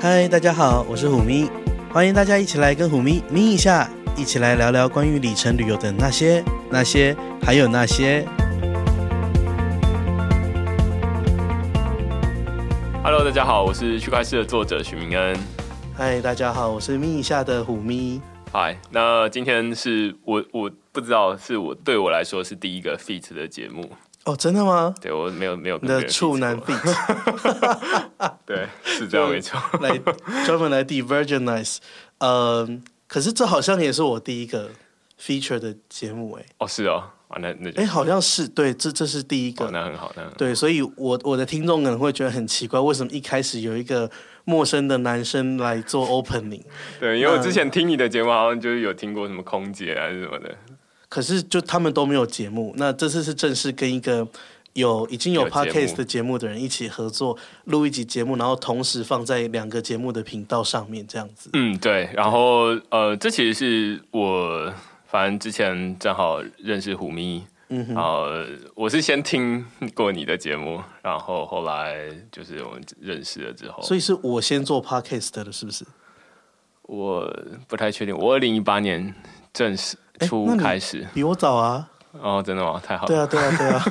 嗨，大家好，我是虎咪，欢迎大家一起来跟虎咪咪一下，一起来聊聊关于里程旅游的那些、那些，还有那些。Hello，大家好，我是区块链的作者许明恩。嗨，大家好，我是咪一下的虎咪。嗨，那今天是我我不知道是我对我来说是第一个 feat 的节目。哦，真的吗？对，我没有没有你的处男 feat，对，是这样没错。来专门来 Divergenize，呃，可是这好像也是我第一个 feature 的节目哎。哦，是哦，啊，那那哎，好像是对，这这是第一个，哦、那很好，那很好对，所以我我的听众可能会觉得很奇怪，为什么一开始有一个陌生的男生来做 opening？对，因为我之前听你的节目，好像就是有听过什么空姐还是什么的。可是就他们都没有节目，那这次是正式跟一个有已经有 podcast 的节目的人一起合作录一集节目，然后同时放在两个节目的频道上面这样子。嗯，对。然后呃，这其实是我反正之前正好认识虎咪，嗯哼，然后我是先听过你的节目，然后后来就是我们认识了之后，所以是我先做 podcast 的，是不是？我不太确定，我二零一八年正式。初开始比我早啊！哦，真的吗？太好了！对啊，对啊，对啊，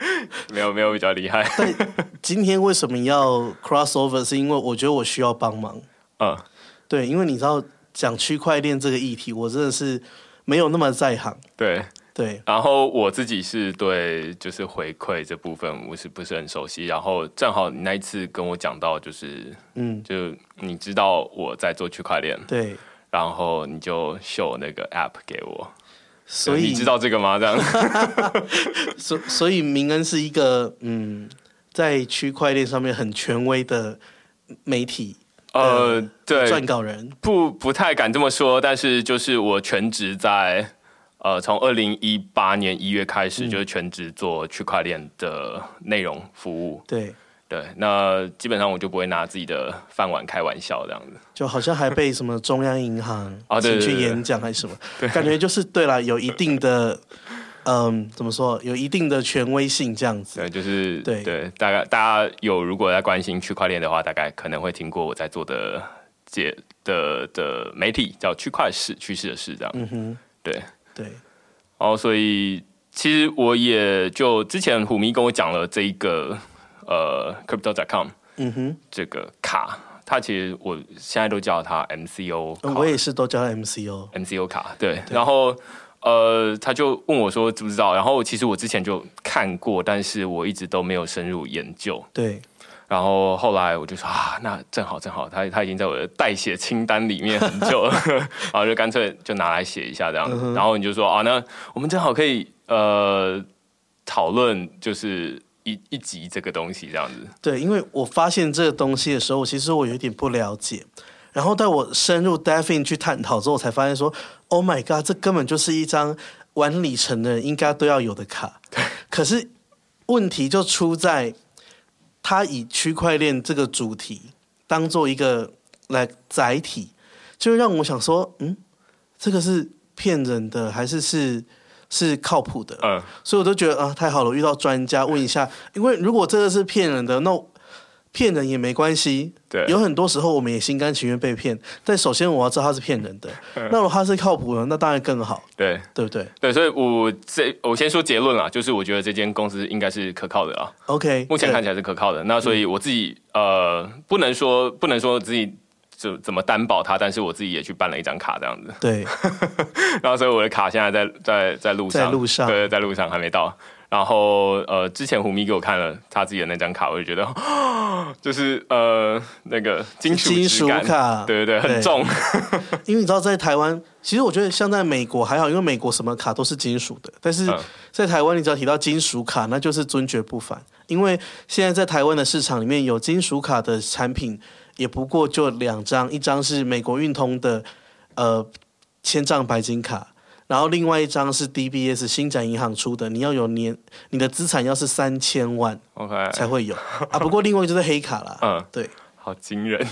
没有没有比较厉害。但今天为什么要 crossover？是因为我觉得我需要帮忙。嗯，对，因为你知道讲区块链这个议题，我真的是没有那么在行。对对，然后我自己是对就是回馈这部分我是不是很熟悉。然后正好你那一次跟我讲到，就是嗯，就你知道我在做区块链，对。然后你就秀那个 app 给我，所以你知道这个吗？这样，所所以明恩是一个嗯，在区块链上面很权威的媒体，呃，对，撰稿人。不不太敢这么说，但是就是我全职在呃，从二零一八年一月开始，就是全职做区块链的内容服务，嗯、对。对，那基本上我就不会拿自己的饭碗开玩笑这样子，就好像还被什么中央银行 啊，请去演讲还是什么，对，感觉就是对了，有一定的，嗯，怎么说，有一定的权威性这样子。对，就是对对，大概大家有如果在关心区块链的话，大概可能会听过我在做的解的的媒体叫区块市趋势的事这样。嗯哼，对对，然后所以其实我也就之前虎迷跟我讲了这一个。呃，Crypto.com，嗯哼，这个卡，它其实我现在都叫它 MCO，我也是都叫它 MCO，MCO 卡，对。对然后，呃，他就问我说知不知道，然后其实我之前就看过，但是我一直都没有深入研究。对。然后后来我就说啊，那正好正好，他他已经在我的代写清单里面很久了，然后就干脆就拿来写一下这样然后你就说啊，那我们正好可以呃讨论就是。一一集这个东西这样子，对，因为我发现这个东西的时候，其实我有一点不了解，然后在我深入 dive in 去探讨之后，我才发现说，Oh my god，这根本就是一张玩里程的人应该都要有的卡。可是问题就出在，他以区块链这个主题当做一个来载体，就让我想说，嗯，这个是骗人的还是是？是靠谱的，嗯，所以我都觉得啊，太好了，遇到专家问一下，因为如果这个是骗人的，那骗人也没关系，对，有很多时候我们也心甘情愿被骗，但首先我要知道他是骗人的，嗯，那如果他是靠谱的，那当然更好，对，对不对？对，所以我这我先说结论啊，就是我觉得这间公司应该是可靠的啊，OK，目前看起来是可靠的，那所以我自己呃，不能说不能说自己。就怎么担保它？但是我自己也去办了一张卡，这样子。对，然后所以我的卡现在在在在路上，在路上，对，在路上还没到。然后呃，之前胡咪给我看了他自己的那张卡，我就觉得，就是呃那个金属金属卡，对对对，很重。因为你知道，在台湾，其实我觉得像在美国还好，因为美国什么卡都是金属的。但是在台湾，你只要提到金属卡，那就是尊爵不凡。因为现在在台湾的市场里面有金属卡的产品。也不过就两张，一张是美国运通的，呃，千丈白金卡，然后另外一张是 DBS 新展银行出的，你要有年，你的资产要是三千万，OK。才会有啊。不过另外一个就是黑卡啦，嗯，对，好惊人，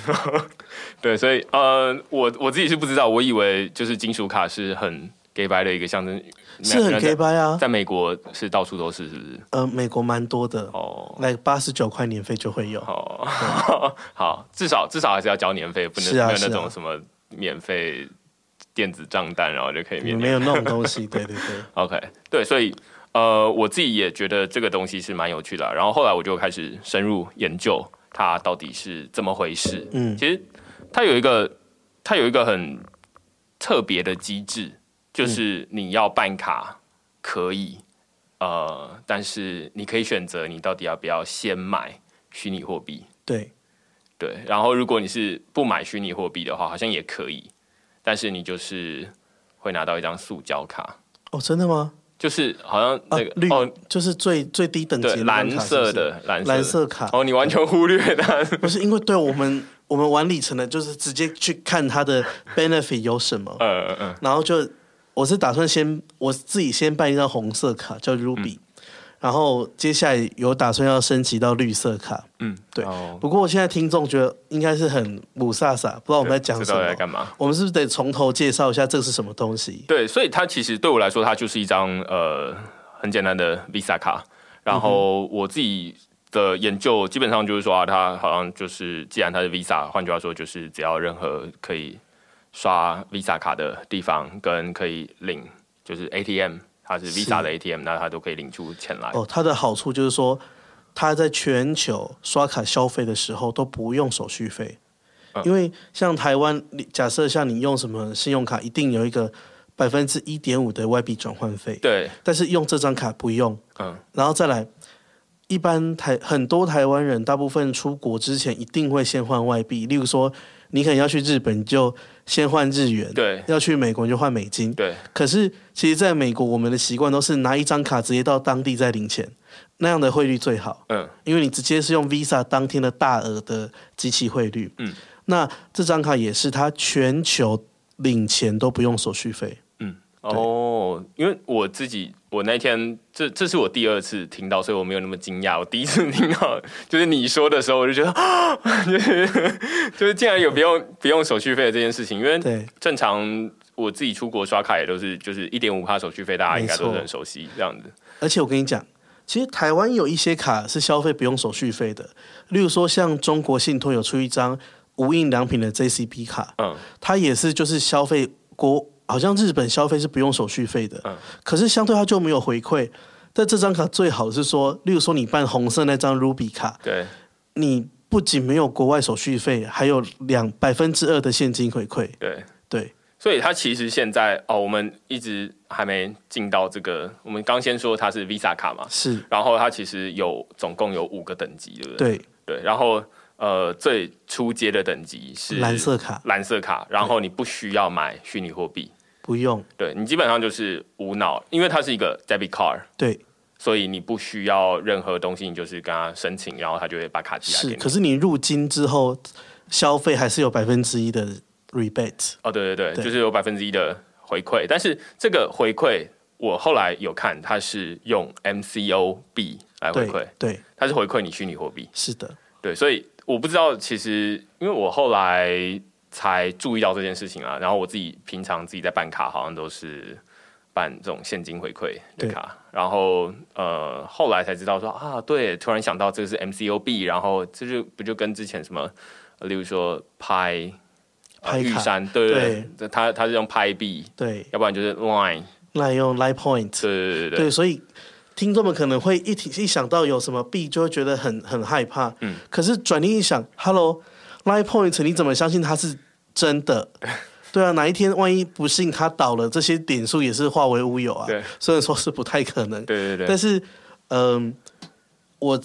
对，所以呃，我我自己是不知道，我以为就是金属卡是很 gay 掰的一个象征，是很 gay 掰啊，在美国是到处都是，是不是？呃，美国蛮多的哦，来八十九块年费就会有哦。好，至少至少还是要交年费，不能没有那种什么免费电子账单，然后就可以免。没有那种东西，对对对。OK，对，所以呃，我自己也觉得这个东西是蛮有趣的。然后后来我就开始深入研究它到底是怎么回事。嗯，其实它有一个，它有一个很特别的机制，就是你要办卡可以，呃，但是你可以选择你到底要不要先买虚拟货币。对，对。然后如果你是不买虚拟货币的话，好像也可以。但是你就是会拿到一张塑胶卡哦，真的吗？就是好像那个、啊、绿哦，就是最最低等级的蓝色的蓝蓝色卡哦，你完全忽略它，不是因为对我们我们玩里程的，就是直接去看它的 benefit 有什么，嗯嗯嗯，然后就我是打算先我自己先办一张红色卡叫 Ruby。嗯然后接下来有打算要升级到绿色卡，嗯，对。哦、不过我现在听众觉得应该是很母萨萨，不知道我们在讲什么，在干嘛？我们是不是得从头介绍一下这是什么东西？对，所以它其实对我来说，它就是一张呃很简单的 Visa 卡。然后我自己的研究基本上就是说啊，它好像就是既然它是 Visa，换句话说就是只要任何可以刷 Visa 卡的地方跟可以领就是 ATM。它是 Visa 的 ATM，那它都可以领出钱来。哦，它的好处就是说，它在全球刷卡消费的时候都不用手续费，嗯、因为像台湾，假设像你用什么信用卡，一定有一个百分之一点五的外币转换费。对，但是用这张卡不用。嗯，然后再来，一般台很多台湾人，大部分出国之前一定会先换外币，例如说。你可能要去日本，就先换日元；对，要去美国就换美金。对。可是，其实在美国，我们的习惯都是拿一张卡直接到当地再领钱，那样的汇率最好。嗯。因为你直接是用 Visa 当天的大额的机器汇率。嗯。那这张卡也是，它全球领钱都不用手续费。哦，因为我自己，我那天这这是我第二次听到，所以我没有那么惊讶。我第一次听到就是你说的时候，我就觉得啊，就 是就是竟然有不用不用手续费的这件事情。因为正常我自己出国刷卡也都是就是一点五趴手续费，大家应该都是很熟悉这样子。而且我跟你讲，其实台湾有一些卡是消费不用手续费的，例如说像中国信托有出一张无印良品的 JCB 卡，嗯，它也是就是消费国。好像日本消费是不用手续费的，嗯，可是相对它就没有回馈。但这张卡最好是说，例如说你办红色那张 Ruby 卡，对，你不仅没有国外手续费，还有两百分之二的现金回馈。对对，所以它其实现在哦，我们一直还没进到这个，我们刚先说它是 Visa 卡嘛，是，然后它其实有总共有五个等级，对不对？对对，然后。呃，最初阶的等级是蓝色卡，蓝色卡，然后你不需要买虚拟货币，不用，对，你基本上就是无脑，因为它是一个 debit card，对，所以你不需要任何东西，你就是跟他申请，然后他就会把卡寄来给你。是，可是你入金之后消费还是有百分之一的 rebate。哦，对对对，对。就是有百分之一的回馈，但是这个回馈我后来有看，它是用 MCO 币来回馈，对，它是回馈你虚拟货币，是的，对，所以。我不知道，其实因为我后来才注意到这件事情啊。然后我自己平常自己在办卡，好像都是办这种现金回馈的卡。然后呃，后来才知道说啊，对，突然想到这个是 MCOB，然后这就不就跟之前什么，例如说拍拍玉山，对对对，他他是用拍币，对，要不然就是 Line，Line 用 Line Point，对对对对，对，所以。听众们可能会一提一想到有什么币，就会觉得很很害怕。嗯，可是转念一想，Hello，Line Point，你怎么相信它是真的？对啊，哪一天万一不幸它倒了，这些点数也是化为乌有啊。对，虽然说是不太可能。对对对。但是，嗯、呃，我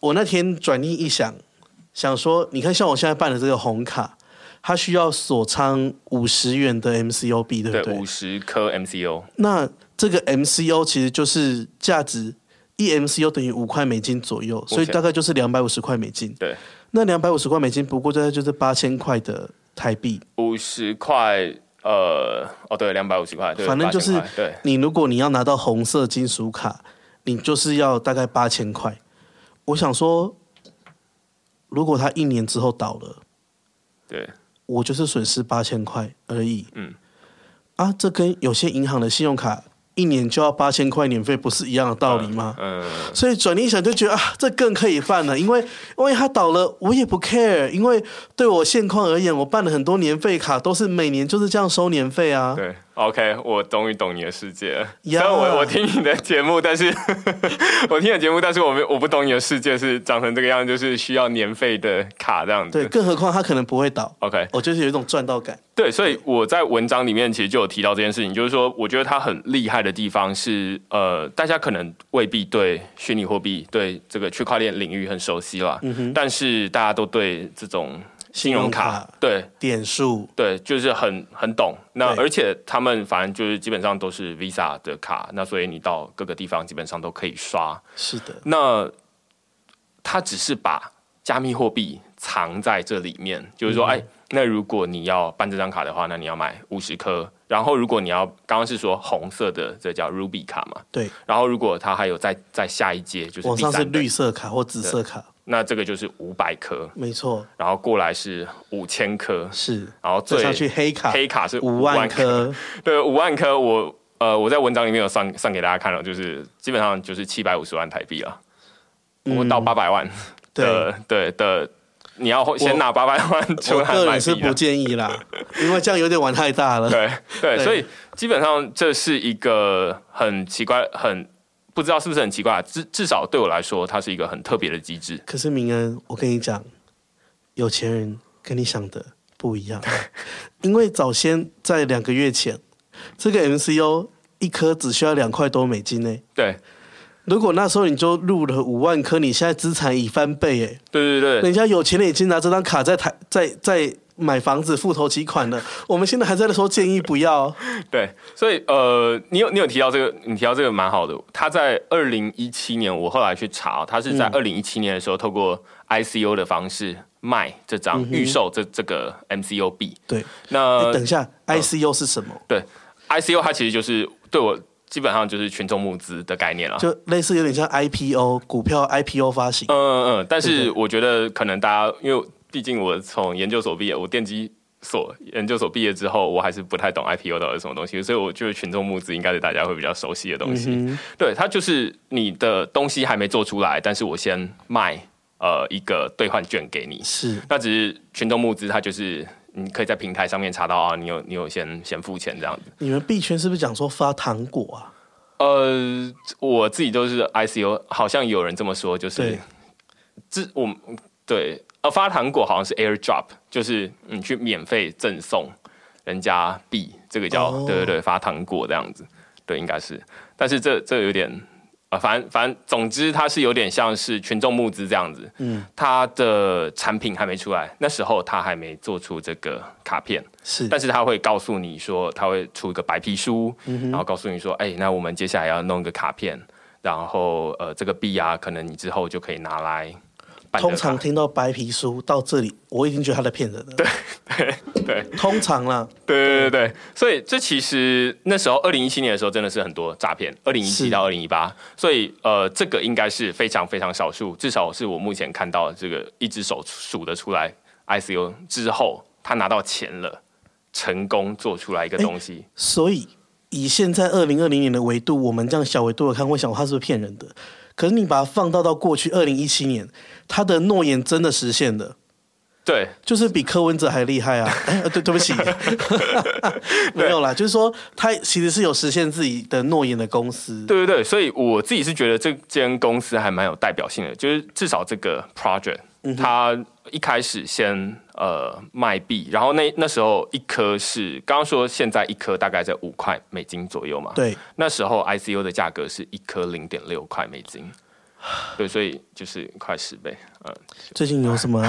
我那天转念一想，想说，你看，像我现在办的这个红卡，它需要锁仓五十元的 MCO 币，对不对？五十颗 MCO。那这个 MCO 其实就是价值一 MCO 等于五块美金左右，所以大概就是两百五十块美金。对，那两百五十块美金不过大概就是八千块的台币。五十块，呃，哦，对，两百五十块，对，反正就是，对，你如果你要拿到红色金属卡，你就是要大概八千块。我想说，如果他一年之后倒了，对，我就是损失八千块而已。嗯。啊，这跟有些银行的信用卡。一年就要八千块年费，不是一样的道理吗？嗯，嗯，所以转念一想就觉得啊，这更可以办了，因为万一他倒了，我也不 care，因为对我现况而言，我办了很多年费卡，都是每年就是这样收年费啊。对。OK，我终于懂你的世界了。虽然我我听你的节目，但是 我听你的节目，但是我没我不懂你的世界是长成这个样，就是需要年费的卡这样子。对，更何况它可能不会倒。OK，我就是有一种赚到感。对，所以我在文章里面其实就有提到这件事情，就是说，我觉得它很厉害的地方是，呃，大家可能未必对虚拟货币、对这个区块链领域很熟悉啦，嗯，但是大家都对这种。信用卡，对点数对，就是很很懂。那而且他们反正就是基本上都是 Visa 的卡，那所以你到各个地方基本上都可以刷。是的。那他只是把加密货币藏在这里面，就是说，嗯、哎，那如果你要办这张卡的话，那你要买五十颗。然后如果你要刚刚是说红色的，这叫 Ruby 卡嘛？对。然后如果它还有再再下一阶，就是往上是绿色卡或紫色卡。那这个就是五百颗，没错。然后过来是五千颗，是。然后最上去黑卡，黑卡是五万颗。对，五万颗。我呃，我在文章里面有算算给大家看了，就是基本上就是七百五十万台币了。我们到八百万的，嗯、对，对的，你要先拿八百万 出来买币。我个人是不建议啦，因为这样有点玩太大了。对对，对，所以基本上这是一个很奇怪很。不知道是不是很奇怪，至至少对我来说，它是一个很特别的机制。可是明恩，我跟你讲，有钱人跟你想的不一样，因为早先在两个月前，这个 MCO 一颗只需要两块多美金呢。对，如果那时候你就入了五万颗，你现在资产已翻倍哎。对对对，人家有钱人已经拿这张卡在台在在。在买房子付头期款的，我们现在还在说建议不要。对，所以呃，你有你有提到这个，你提到这个蛮好的。他在二零一七年，我后来去查，他是在二零一七年的时候，透过 ICO 的方式卖这张预售这这个 MCO B。对，那等一下，ICO 是什么？对，ICO 它其实就是对我基本上就是群众募资的概念了，就类似有点像 IPO 股票 IPO 发行。嗯嗯嗯，但是我觉得可能大家因为。毕竟我从研究所毕业，我电机所研究所毕业之后，我还是不太懂 IPO 到底是什么东西，所以我觉得群众募资应该是大家会比较熟悉的东西。嗯、对，它就是你的东西还没做出来，但是我先卖呃一个兑换券给你。是，那只是群众募资，它就是你可以在平台上面查到啊，你有你有先先付钱这样子。你们币圈是不是讲说发糖果啊？呃，我自己都是 ICO，好像有人这么说，就是这我对。呃，发糖果好像是 airdrop，就是你去免费赠送人家币，这个叫、oh. 对对对，发糖果这样子，对，应该是。但是这这有点啊，反正反正总之它是有点像是群众募资这样子。嗯，它的产品还没出来，那时候它还没做出这个卡片，是。但是他会告诉你说，他会出一个白皮书，嗯、然后告诉你说，哎、欸，那我们接下来要弄一个卡片，然后呃，这个币啊，可能你之后就可以拿来。通常听到白皮书到这里，我已经觉得他在骗人了。对对对，通常啦。对对对对，所以这其实那时候二零一七年的时候，真的是很多诈骗。二零一七到二零一八，所以呃，这个应该是非常非常少数，至少是我目前看到的这个一只手数得出来。，I C U 之后，他拿到钱了，成功做出来一个东西。欸、所以以现在二零二零年的维度，我们这样小维度的看，会想他是不是骗人的？可是你把它放到到过去二零一七年，他的诺言真的实现了，对，就是比柯文哲还厉害啊！哎，对，对不起，没有啦，就是说他其实是有实现自己的诺言的公司。对对对，所以我自己是觉得这间公司还蛮有代表性的，就是至少这个 project，它一开始先。呃，卖币，然后那那时候一颗是刚刚说，现在一颗大概在五块美金左右嘛。对，那时候 ICU 的价格是一颗零点六块美金，对，所以就是快十倍。嗯，最近有什么？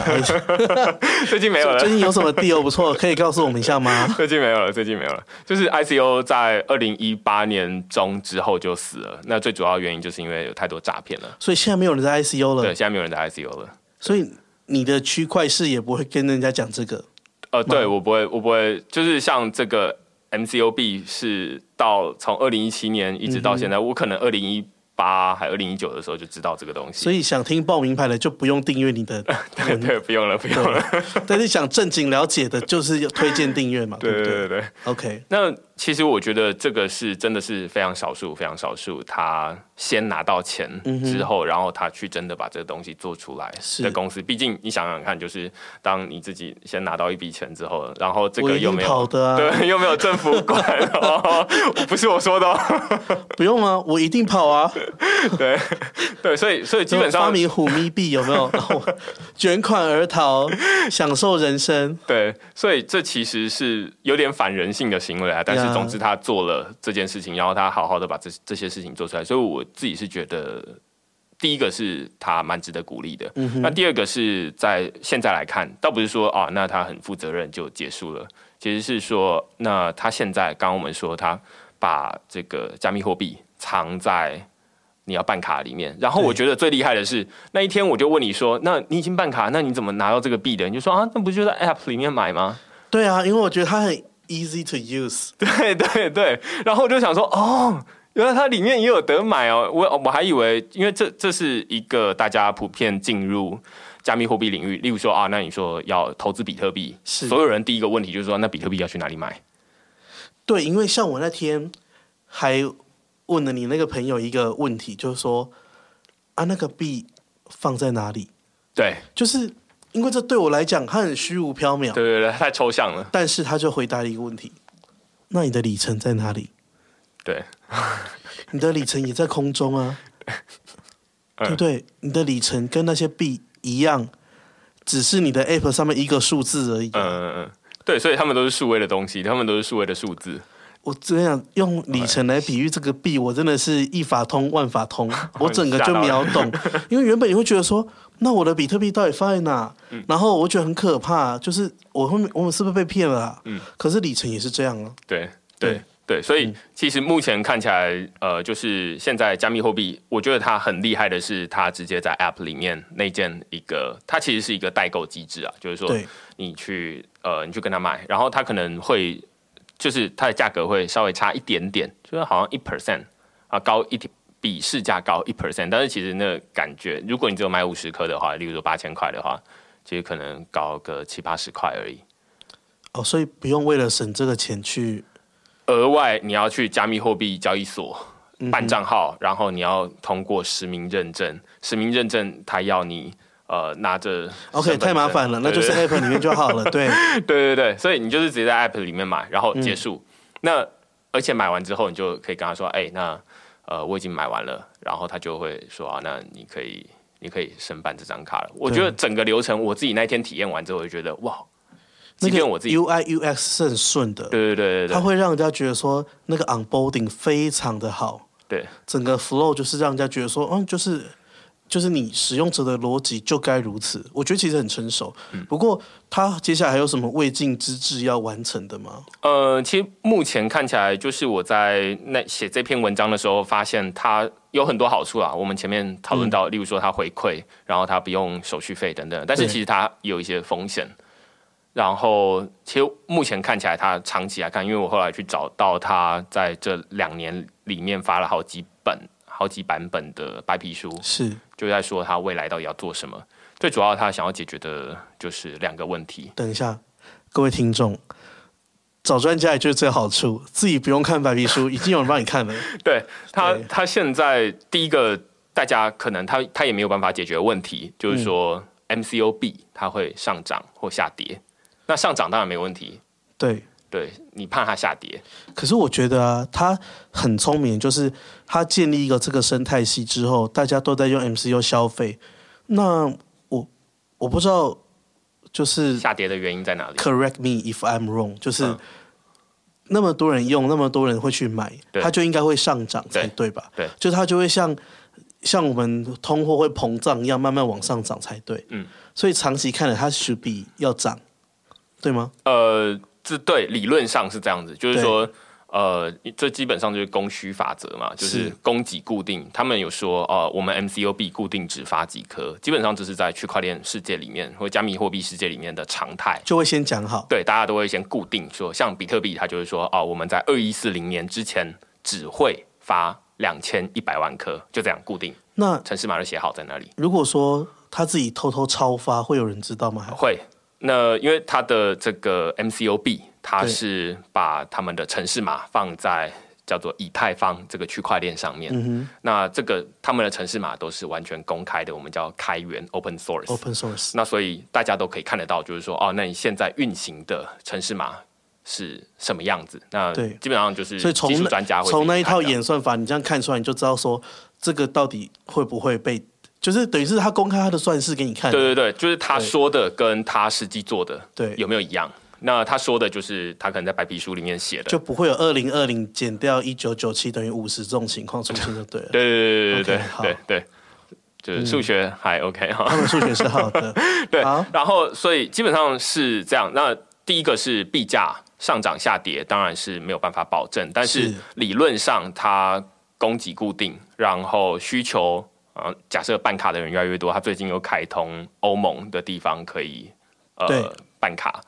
最近没有了。最近有什么 deal 不错，可以告诉我们一下吗？最近没有了，最近没有了。就是 ICO 在二零一八年中之后就死了，那最主要原因就是因为有太多诈骗了。所以现在没有人在 ICO 了。对，现在没有人在 ICO 了。所以。你的区块是也不会跟人家讲这个，呃，对我不会，我不会，就是像这个 MCOB 是到从二零一七年一直到现在，嗯、我可能二零一八还二零一九的时候就知道这个东西，所以想听报名牌的就不用订阅你的，对对，不用了，不用了。但是想正经了解的，就是要推荐订阅嘛，对？对对对对。OK，那其实我觉得这个是真的是非常少数，非常少数。他先拿到钱之后，嗯、然后他去真的把这个东西做出来的公司。毕竟你想想看，就是当你自己先拿到一笔钱之后，然后这个又没有跑的、啊、对，又没有政府管，哦、不是我说的、哦，不用啊，我一定跑啊。对对，所以所以基本上发明虎咪币有没有？然后卷款而逃，享受人生。对，所以这其实是有点反人性的行为啊，但是。总之，他做了这件事情，然后他好好的把这这些事情做出来，所以我自己是觉得，第一个是他蛮值得鼓励的。嗯、那第二个是在现在来看，倒不是说啊，那他很负责任就结束了，其实是说，那他现在刚刚我们说他把这个加密货币藏在你要办卡里面，然后我觉得最厉害的是那一天我就问你说，那你已经办卡，那你怎么拿到这个币的？你就说啊，那不就在 App 里面买吗？对啊，因为我觉得他很。Easy to use，对对对，然后我就想说，哦，原来它里面也有得买哦，我我还以为，因为这这是一个大家普遍进入加密货币领域，例如说啊，那你说要投资比特币，是所有人第一个问题就是说，那比特币要去哪里买？对，因为像我那天还问了你那个朋友一个问题，就是说啊，那个币放在哪里？对，就是。因为这对我来讲，它很虚无缥缈。对对对，太抽象了。但是他就回答了一个问题：那你的里程在哪里？对，你的里程也在空中啊，对不对？你的里程跟那些币一样，只是你的 App 上面一个数字而已。嗯嗯嗯，对，所以他们都是数位的东西，他们都是数位的数字。我这样用里程来比喻这个币，我真的是一法通万法通，我整个就秒懂。因为原本你会觉得说。那我的比特币到底放在哪？嗯、然后我觉得很可怕，就是我后面我们是不是被骗了、啊？嗯，可是里程也是这样啊。对对对，对，所以其实目前看起来，呃，就是现在加密货币，我觉得它很厉害的是，它直接在 App 里面内建一个，它其实是一个代购机制啊，就是说你去呃你去跟他买，然后他可能会就是它的价格会稍微差一点点，就是好像一 percent 啊高一点。比市价高一 percent，但是其实那感觉，如果你只有买五十颗的话，例如说八千块的话，其实可能高个七八十块而已。哦，所以不用为了省这个钱去额外你要去加密货币交易所办账号，嗯、然后你要通过实名认证，实名认证他要你呃拿着 OK 太麻烦了，那就是 App 里面就好了。对 对对对，所以你就是直接在 App 里面买，然后结束。嗯、那而且买完之后，你就可以跟他说，哎、欸，那。呃，我已经买完了，然后他就会说啊，那你可以，你可以申办这张卡了。我觉得整个流程，我自己那天体验完之后，我就觉得哇，今天我自己 UI UX 是很顺的，对对对对对，它会让人家觉得说那个 onboarding 非常的好，对，整个 flow 就是让人家觉得说，嗯，就是。就是你使用者的逻辑就该如此，我觉得其实很成熟。嗯、不过，他接下来还有什么未尽之志要完成的吗？呃，其实目前看起来，就是我在那写这篇文章的时候，发现它有很多好处啊。我们前面讨论到，嗯、例如说它回馈，然后它不用手续费等等。但是其实它有一些风险。然后，其实目前看起来，它长期来看，因为我后来去找到它在这两年里面发了好几本。好几版本的白皮书是就在说他未来到底要做什么。最主要他想要解决的就是两个问题。等一下，各位听众，找专家也就是最好处，自己不用看白皮书，已经有人帮你看了。对他，他现在第一个大家可能他他也没有办法解决问题，就是说 MCOB 它会上涨或下跌。那上涨当然没问题，对。对，你怕它下跌，可是我觉得啊，他很聪明，就是他建立一个这个生态系之后，大家都在用 MCU 消费。那我我不知道，就是下跌的原因在哪里？Correct me if I'm wrong，就是、嗯、那么多人用，那么多人会去买，它就应该会上涨才对吧？对，就它就会像像我们通货会膨胀一样，慢慢往上涨才对。嗯，所以长期看来，它 should be 要涨，对吗？呃。这对理论上是这样子，就是说，对呃，这基本上就是供需法则嘛，就是供给固定。他们有说，呃，我们 MCOB 固定只发几颗，基本上这是在区块链世界里面或加密货币世界里面的常态，就会先讲好。对，大家都会先固定说，像比特币，它就是说，哦、呃，我们在二一四零年之前只会发两千一百万颗，就这样固定。那城市码就写好在那里。如果说他自己偷偷超发，会有人知道吗？会。那因为它的这个 MCOB 它是把他们的城市码放在叫做以太坊这个区块链上面。嗯、那这个他们的城市码都是完全公开的，我们叫开源 （open source）。Open source。那所以大家都可以看得到，就是说，哦，那你现在运行的城市码是什么样子？那对，基本上就是技术专家会从那一套演算法，你这样看出来，你就知道说这个到底会不会被。就是等于是他公开他的算式给你看，对对对，就是他说的跟他实际做的对有没有一样？那他说的就是他可能在白皮书里面写的，就不会有二零二零减掉一九九七等于五十这种情况出现就对了。对对对对对对对，就是数学还 OK 哈，他们数学是好的。对，然后所以基本上是这样。那第一个是币价上涨下跌，当然是没有办法保证，但是理论上它供给固定，然后需求。啊，假设办卡的人越来越多，他最近有开通欧盟的地方可以呃办卡，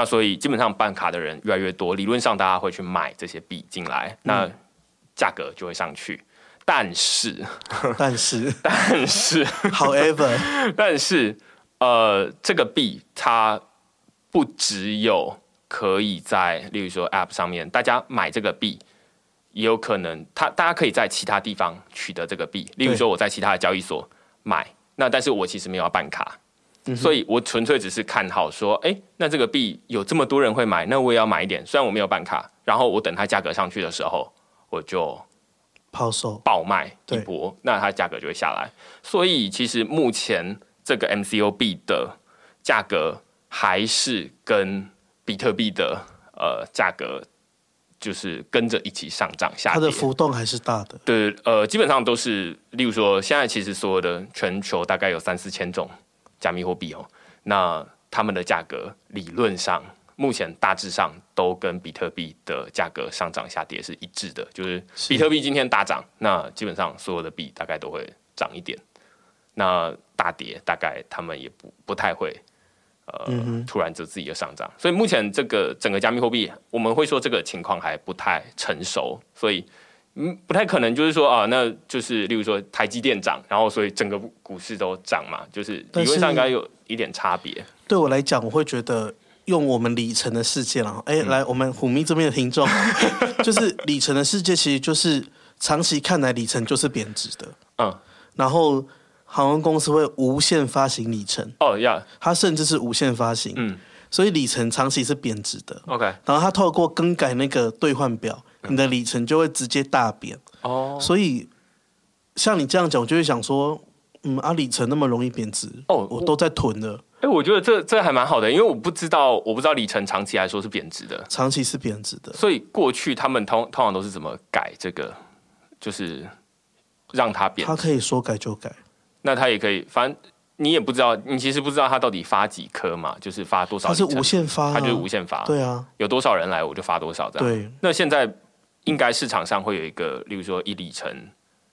那所以基本上办卡的人越来越多，理论上大家会去买这些币进来，那价格就会上去。但是，但是，但是，however，但是呃，这个币它不只有可以在，例如说 App 上面，大家买这个币。也有可能，他大家可以在其他地方取得这个币，例如说我在其他的交易所买，那但是我其实没有要办卡，嗯、所以我纯粹只是看好说，哎、欸，那这个币有这么多人会买，那我也要买一点，虽然我没有办卡，然后我等它价格上去的时候，我就抛售爆卖一波，那它价格就会下来。所以其实目前这个 MCO 币的价格还是跟比特币的呃价格。就是跟着一起上涨下跌，它的浮动还是大的。对，呃，基本上都是，例如说，现在其实所有的全球大概有三四千种加密货币哦，那他们的价格理论上目前大致上都跟比特币的价格上涨下跌是一致的，就是比特币今天大涨，那基本上所有的币大概都会涨一点，那大跌大概他们也不不太会。呃，突然就自己就上涨，所以目前这个整个加密货币，我们会说这个情况还不太成熟，所以嗯，不太可能就是说啊，那就是例如说台积电涨，然后所以整个股市都涨嘛，就是理论上应该有一点差别。对我来讲，我会觉得用我们里程的世界了，哎、欸，嗯、来我们虎迷这边的听众，就是里程的世界，其实就是长期看来里程就是贬值的，嗯，然后。航空公司会无限发行里程哦呀，它甚至是无限发行，嗯，所以里程长期是贬值的。OK，然后它透过更改那个兑换表，你的里程就会直接大贬。哦，所以像你这样讲，我就会想说，嗯，啊，里程那么容易贬值，哦，我都在囤了。哎，我觉得这这还蛮好的，因为我不知道，我不知道里程长期来说是贬值的，长期是贬值的。所以过去他们通通常都是怎么改这个，就是让它贬值，它可以说改就改。那他也可以，反正你也不知道，你其实不知道他到底发几颗嘛，就是发多少。他是无限发，啊，他就是无限发。对啊，有多少人来我就发多少这样。对。那现在应该市场上会有一个，例如说一里程，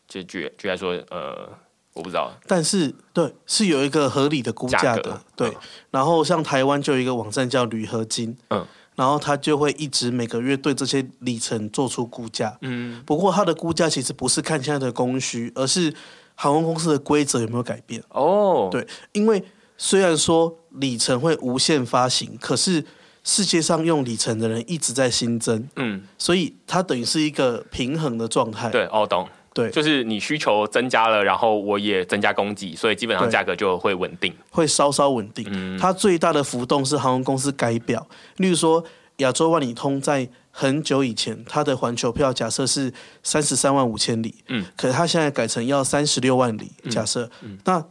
就举举来说，呃，我不知道。但是对，是有一个合理的估价的。格对。嗯、然后像台湾就有一个网站叫铝合金，嗯，然后他就会一直每个月对这些里程做出估价。嗯。不过它的估价其实不是看现在的供需，而是。航空公司的规则有没有改变？哦，oh. 对，因为虽然说里程会无限发行，可是世界上用里程的人一直在新增，嗯，所以它等于是一个平衡的状态。对，哦，懂，对，就是你需求增加了，然后我也增加供给，所以基本上价格就会稳定，会稍稍稳定。嗯，它最大的浮动是航空公司改表，例如说亚洲万里通在。很久以前，它的环球票假设是三十三万五千里，嗯，可是它现在改成要三十六万里，假设，嗯嗯、那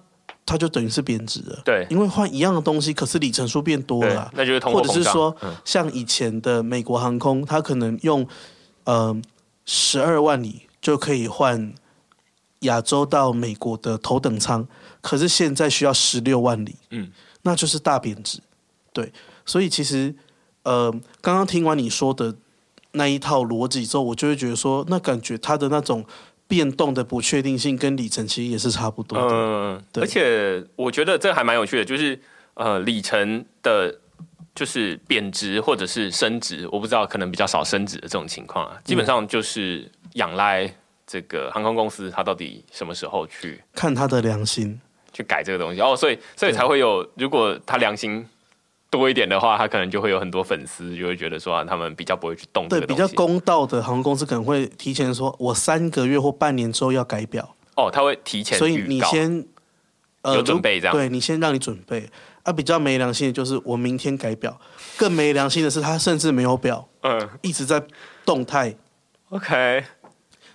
它就等于是贬值了，对，因为换一样的东西，可是里程数变多了，那就是通货膨胀，或者是说，嗯、像以前的美国航空，它可能用嗯十二万里就可以换亚洲到美国的头等舱，可是现在需要十六万里，嗯，那就是大贬值，对，所以其实呃，刚刚听完你说的。那一套逻辑之后，我就会觉得说，那感觉它的那种变动的不确定性跟里程其实也是差不多的。嗯，对而且我觉得这还蛮有趣的，就是呃，里程的，就是贬值或者是升值，我不知道可能比较少升值的这种情况啊，基本上就是仰赖这个航空公司它到底什么时候去看它的良心去改这个东西哦，所以所以才会有，如果它良心。多一点的话，他可能就会有很多粉丝，就会觉得说、啊、他们比较不会去动。对，比较公道的航空公司可能会提前说，我三个月或半年之后要改表。哦，他会提前，所以你先、呃、有准备这样。对，你先让你准备。啊，比较没良心的就是我明天改表，更没良心的是他甚至没有表，嗯，一直在动态。OK，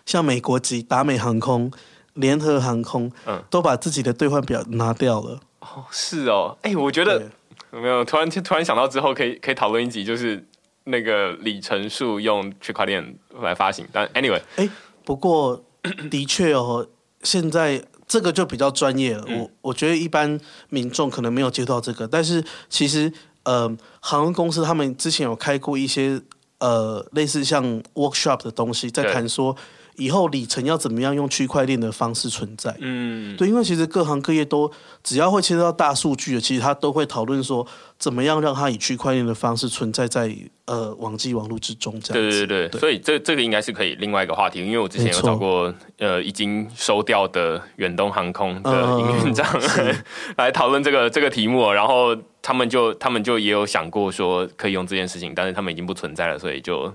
像美国籍、达美航空、联合航空，嗯，都把自己的兑换表拿掉了。哦，是哦，哎、欸，我觉得。有没有突然突然想到之后可以可以讨论一集，就是那个里程数用区块链来发行。但 anyway，哎，不过的确哦，现在这个就比较专业了。嗯、我我觉得一般民众可能没有接触到这个，但是其实呃，航空公司他们之前有开过一些呃类似像 workshop 的东西，在谈说。以后里程要怎么样用区块链的方式存在？嗯，对，因为其实各行各业都只要会牵涉到大数据的，其实他都会讨论说怎么样让它以区块链的方式存在在呃网际网络之中。这样对对对，对所以这这个应该是可以另外一个话题，因为我之前有找过呃已经收掉的远东航空的营运长、呃、来讨论这个这个题目，然后他们就他们就也有想过说可以用这件事情，但是他们已经不存在了，所以就。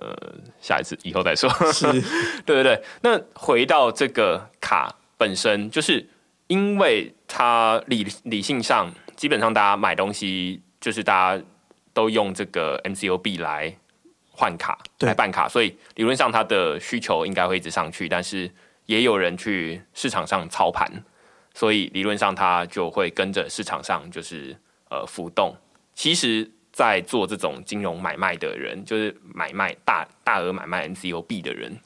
呃，下一次以后再说。是，对对对。那回到这个卡本身，就是因为它理理性上，基本上大家买东西就是大家都用这个 MCOB 来换卡，来办卡，所以理论上它的需求应该会一直上去。但是也有人去市场上操盘，所以理论上它就会跟着市场上就是呃浮动。其实。在做这种金融买卖的人，就是买卖大大额买卖 MCOB 的人，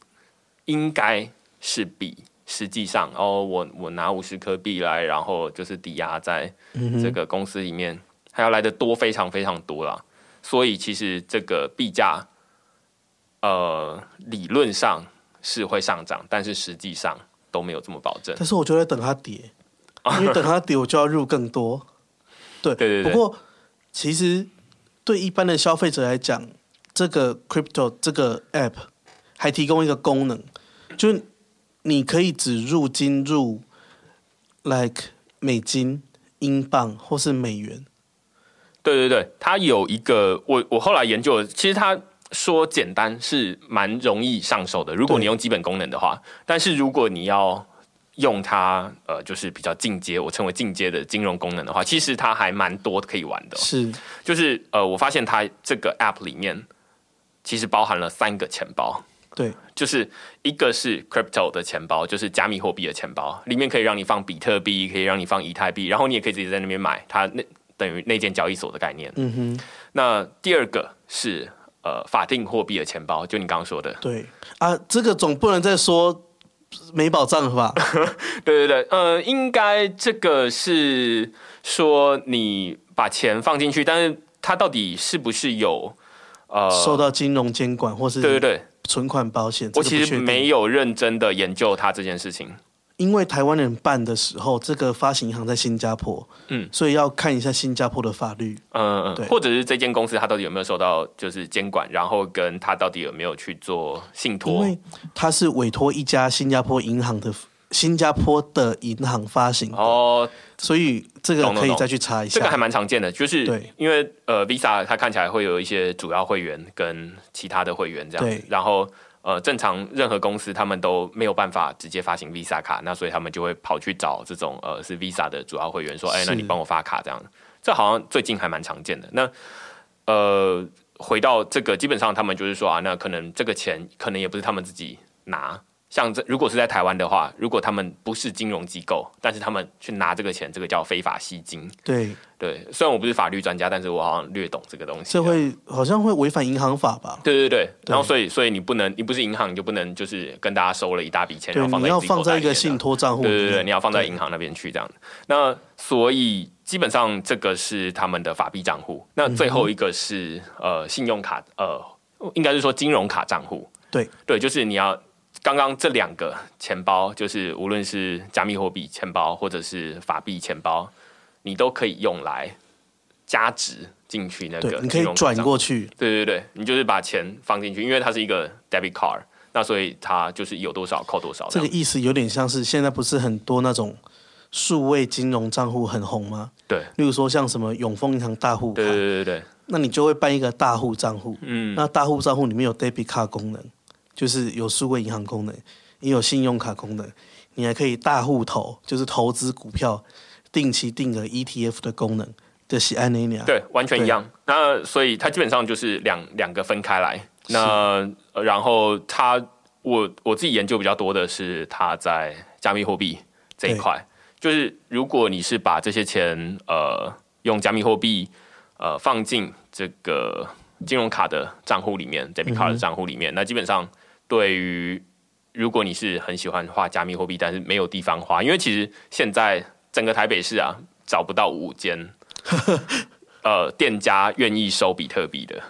应该是比实际上哦，我我拿五十颗币来，然后就是抵押在这个公司里面，还要来的多，非常非常多啦。所以其实这个币价，呃，理论上是会上涨，但是实际上都没有这么保证。但是我觉得等它跌，因为等它跌，我就要入更多。对对对，对。不过其实。对一般的消费者来讲，这个 crypto 这个 app 还提供一个功能，就是你可以只入金入 like 美金、英镑或是美元。对对对，它有一个我我后来研究，其实他说简单是蛮容易上手的，如果你用基本功能的话，但是如果你要用它，呃，就是比较进阶，我称为进阶的金融功能的话，其实它还蛮多可以玩的。是，就是呃，我发现它这个 App 里面其实包含了三个钱包。对，就是一个是 Crypto 的钱包，就是加密货币的钱包，里面可以让你放比特币，可以让你放以太币，然后你也可以直接在那边买，它那等于内建交易所的概念。嗯哼。那第二个是呃法定货币的钱包，就你刚刚说的。对啊，这个总不能再说。没保障是吧？对对对，呃，应该这个是说你把钱放进去，但是它到底是不是有呃受到金融监管，或是对对对存款保险？我其实没有认真的研究它这件事情。因为台湾人办的时候，这个发行银行在新加坡，嗯，所以要看一下新加坡的法律，嗯嗯，对，或者是这间公司它到底有没有受到就是监管，然后跟它到底有没有去做信托？因为它是委托一家新加坡银行的新加坡的银行发行哦，所以这个可以再去查一下，这个还蛮常见的，就是对，因为呃，Visa 它看起来会有一些主要会员跟其他的会员这样。子，然后。呃，正常任何公司他们都没有办法直接发行 Visa 卡，那所以他们就会跑去找这种呃是 Visa 的主要会员，说，哎，那你帮我发卡这样。这好像最近还蛮常见的。那呃，回到这个，基本上他们就是说啊，那可能这个钱可能也不是他们自己拿。像这，如果是在台湾的话，如果他们不是金融机构，但是他们去拿这个钱，这个叫非法吸金。对对，虽然我不是法律专家，但是我好像略懂这个东西。这会好像会违反银行法吧？对对对，然后所以所以你不能，你不是银行，你就不能就是跟大家收了一大笔钱，然后放在你要放在一个信托账户。对对对，你要放在银行那边去这样。那所以基本上这个是他们的法币账户。那最后一个是、嗯、呃信用卡，呃应该是说金融卡账户。对对，就是你要。刚刚这两个钱包，就是无论是加密货币钱包或者是法币钱包，你都可以用来加值进去那个，你可以转过去。对对对，你就是把钱放进去，因为它是一个 debit card，那所以它就是有多少扣多少。这个意思有点像是现在不是很多那种数位金融账户很红吗？对，例如说像什么永丰银行大户卡，对对对对，那你就会办一个大户账户，嗯，那大户账户里面有 debit card 功能，就是有数位银行功能，你有信用卡功能，你还可以大户投，就是投资股票、定期定额 ETF 的功能的喜爱那俩，对，完全一样。那所以它基本上就是两两个分开来。那然后它，我我自己研究比较多的是它在加密货币这一块，就是如果你是把这些钱呃用加密货币呃放进这个金融卡的账户里面，debit 卡的账户里面，那基本上对于如果你是很喜欢花加密货币，但是没有地方花，因为其实现在整个台北市啊找不到五间 呃店家愿意收比特币的。